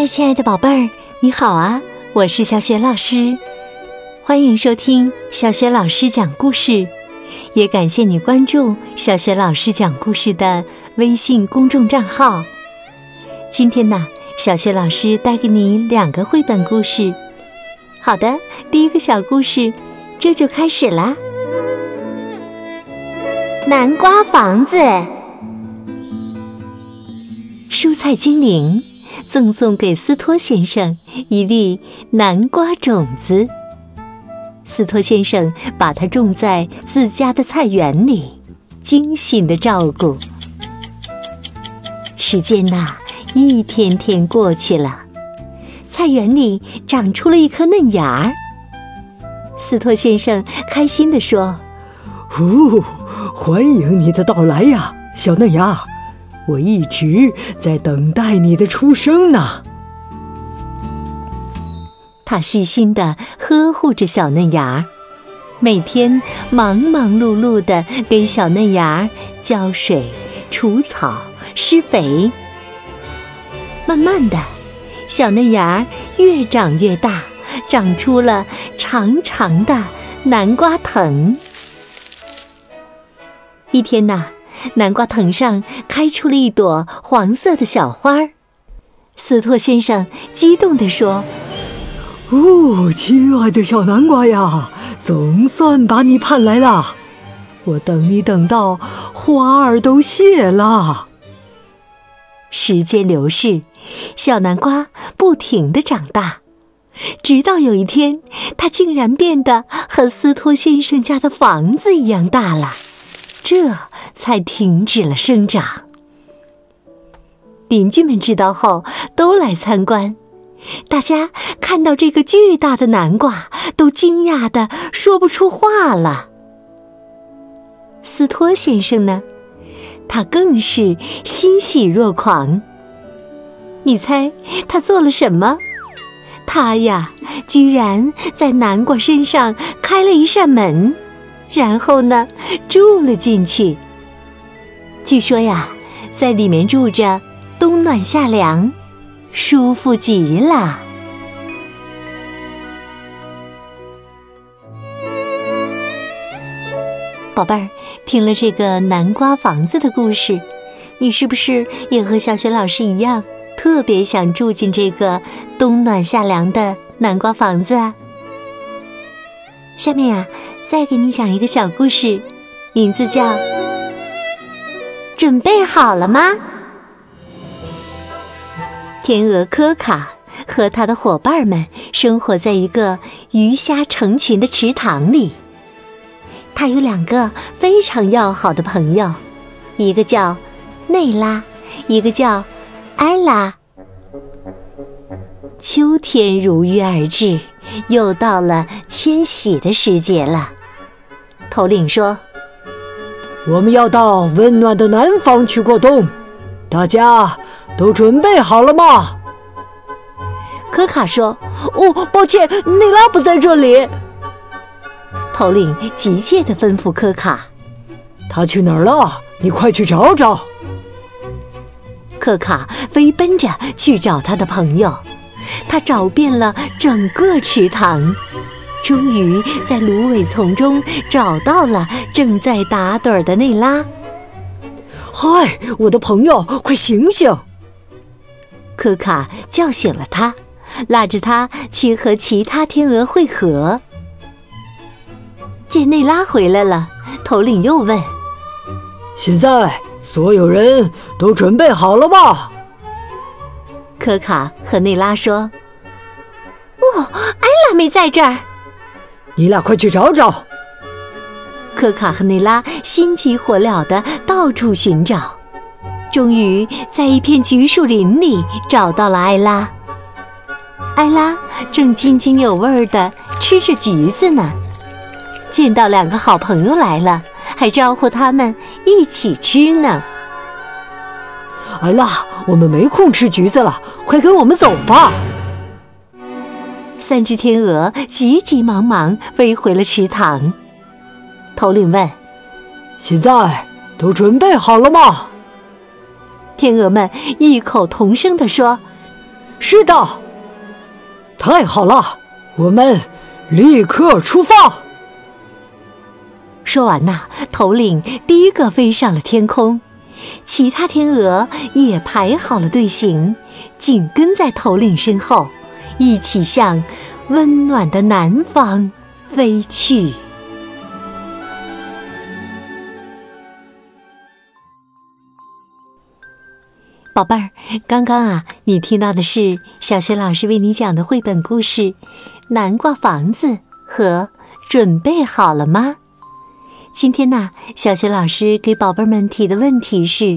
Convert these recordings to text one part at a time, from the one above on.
嗨，亲爱的宝贝儿，你好啊！我是小雪老师，欢迎收听小雪老师讲故事，也感谢你关注小雪老师讲故事的微信公众账号。今天呢，小雪老师带给你两个绘本故事。好的，第一个小故事，这就开始啦。南瓜房子，蔬菜精灵。赠送给斯托先生一粒南瓜种子。斯托先生把它种在自家的菜园里，精心的照顾。时间呐，一天天过去了，菜园里长出了一颗嫩芽儿。斯托先生开心地说：“哦，欢迎你的到来呀，小嫩芽！”我一直在等待你的出生呢。他细心地呵护着小嫩芽儿，每天忙忙碌碌地给小嫩芽儿浇水、除草、施肥。慢慢的，小嫩芽儿越长越大，长出了长长的南瓜藤。一天呐。南瓜藤上开出了一朵黄色的小花儿，斯托先生激动地说：“哦，亲爱的小南瓜呀，总算把你盼来了！我等你等到花儿都谢了。”时间流逝，小南瓜不停地长大，直到有一天，它竟然变得和斯托先生家的房子一样大了。这才停止了生长。邻居们知道后都来参观，大家看到这个巨大的南瓜，都惊讶的说不出话了。斯托先生呢，他更是欣喜若狂。你猜他做了什么？他呀，居然在南瓜身上开了一扇门。然后呢，住了进去。据说呀，在里面住着，冬暖夏凉，舒服极了。宝贝儿，听了这个南瓜房子的故事，你是不是也和小雪老师一样，特别想住进这个冬暖夏凉的南瓜房子啊？下面呀。再给你讲一个小故事，名字叫《准备好了吗》。天鹅科卡和他的伙伴们生活在一个鱼虾成群的池塘里。他有两个非常要好的朋友，一个叫内拉，一个叫埃拉。秋天如约而至，又到了迁徙的时节了。头领说：“我们要到温暖的南方去过冬，大家都准备好了吗？”科卡说：“哦，抱歉，内拉不在这里。”头领急切地吩咐科卡：“他去哪儿了？你快去找找。”科卡飞奔着去找他的朋友，他找遍了整个池塘。终于在芦苇丛中找到了正在打盹的内拉。嗨，我的朋友，快醒醒！科卡叫醒了他，拉着他去和其他天鹅会合。见内拉回来了，头领又问：“现在所有人都准备好了吗？”科卡和内拉说：“哦，艾拉没在这儿。”你俩快去找找！可卡和内拉心急火燎地到处寻找，终于在一片橘树林里找到了艾拉。艾拉正津津有味地吃着橘子呢，见到两个好朋友来了，还招呼他们一起吃呢。艾拉，我们没空吃橘子了，快跟我们走吧！三只天鹅急急忙忙飞回了池塘。头领问：“现在都准备好了吗？”天鹅们异口同声地说：“是的。太好了，我们立刻出发。说完呐，头领第一个飞上了天空，其他天鹅也排好了队形，紧跟在头领身后，一起向温暖的南方飞去。宝贝儿，刚刚啊，你听到的是小学老师为你讲的绘本故事《南瓜房子》和准备好了吗？今天呢，小学老师给宝贝们提的问题是：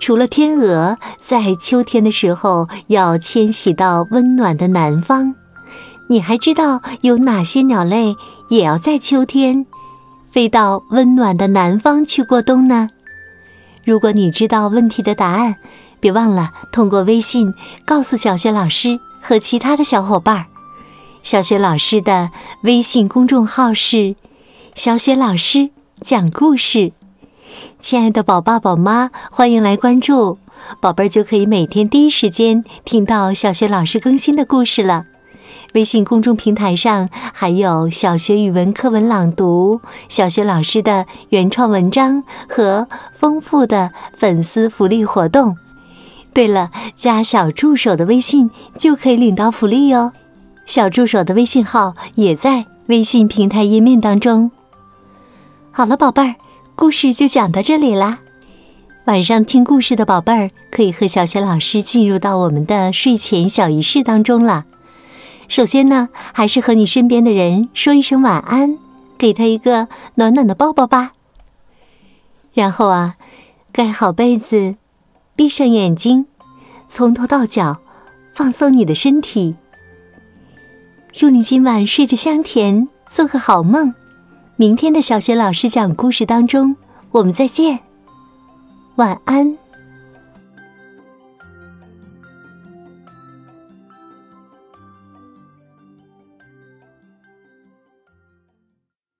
除了天鹅在秋天的时候要迁徙到温暖的南方，你还知道有哪些鸟类也要在秋天飞到温暖的南方去过冬呢？如果你知道问题的答案，别忘了通过微信告诉小雪老师和其他的小伙伴。小雪老师的微信公众号是“小雪老师讲故事”。亲爱的宝爸宝妈，欢迎来关注，宝贝儿就可以每天第一时间听到小学老师更新的故事了。微信公众平台上还有小学语文课文朗读、小学老师的原创文章和丰富的粉丝福利活动。对了，加小助手的微信就可以领到福利哟。小助手的微信号也在微信平台页面当中。好了，宝贝儿，故事就讲到这里啦。晚上听故事的宝贝儿可以和小学老师进入到我们的睡前小仪式当中了。首先呢，还是和你身边的人说一声晚安，给他一个暖暖的抱抱吧。然后啊，盖好被子，闭上眼睛，从头到脚放松你的身体。祝你今晚睡着香甜，做个好梦。明天的小学老师讲故事当中，我们再见。晚安。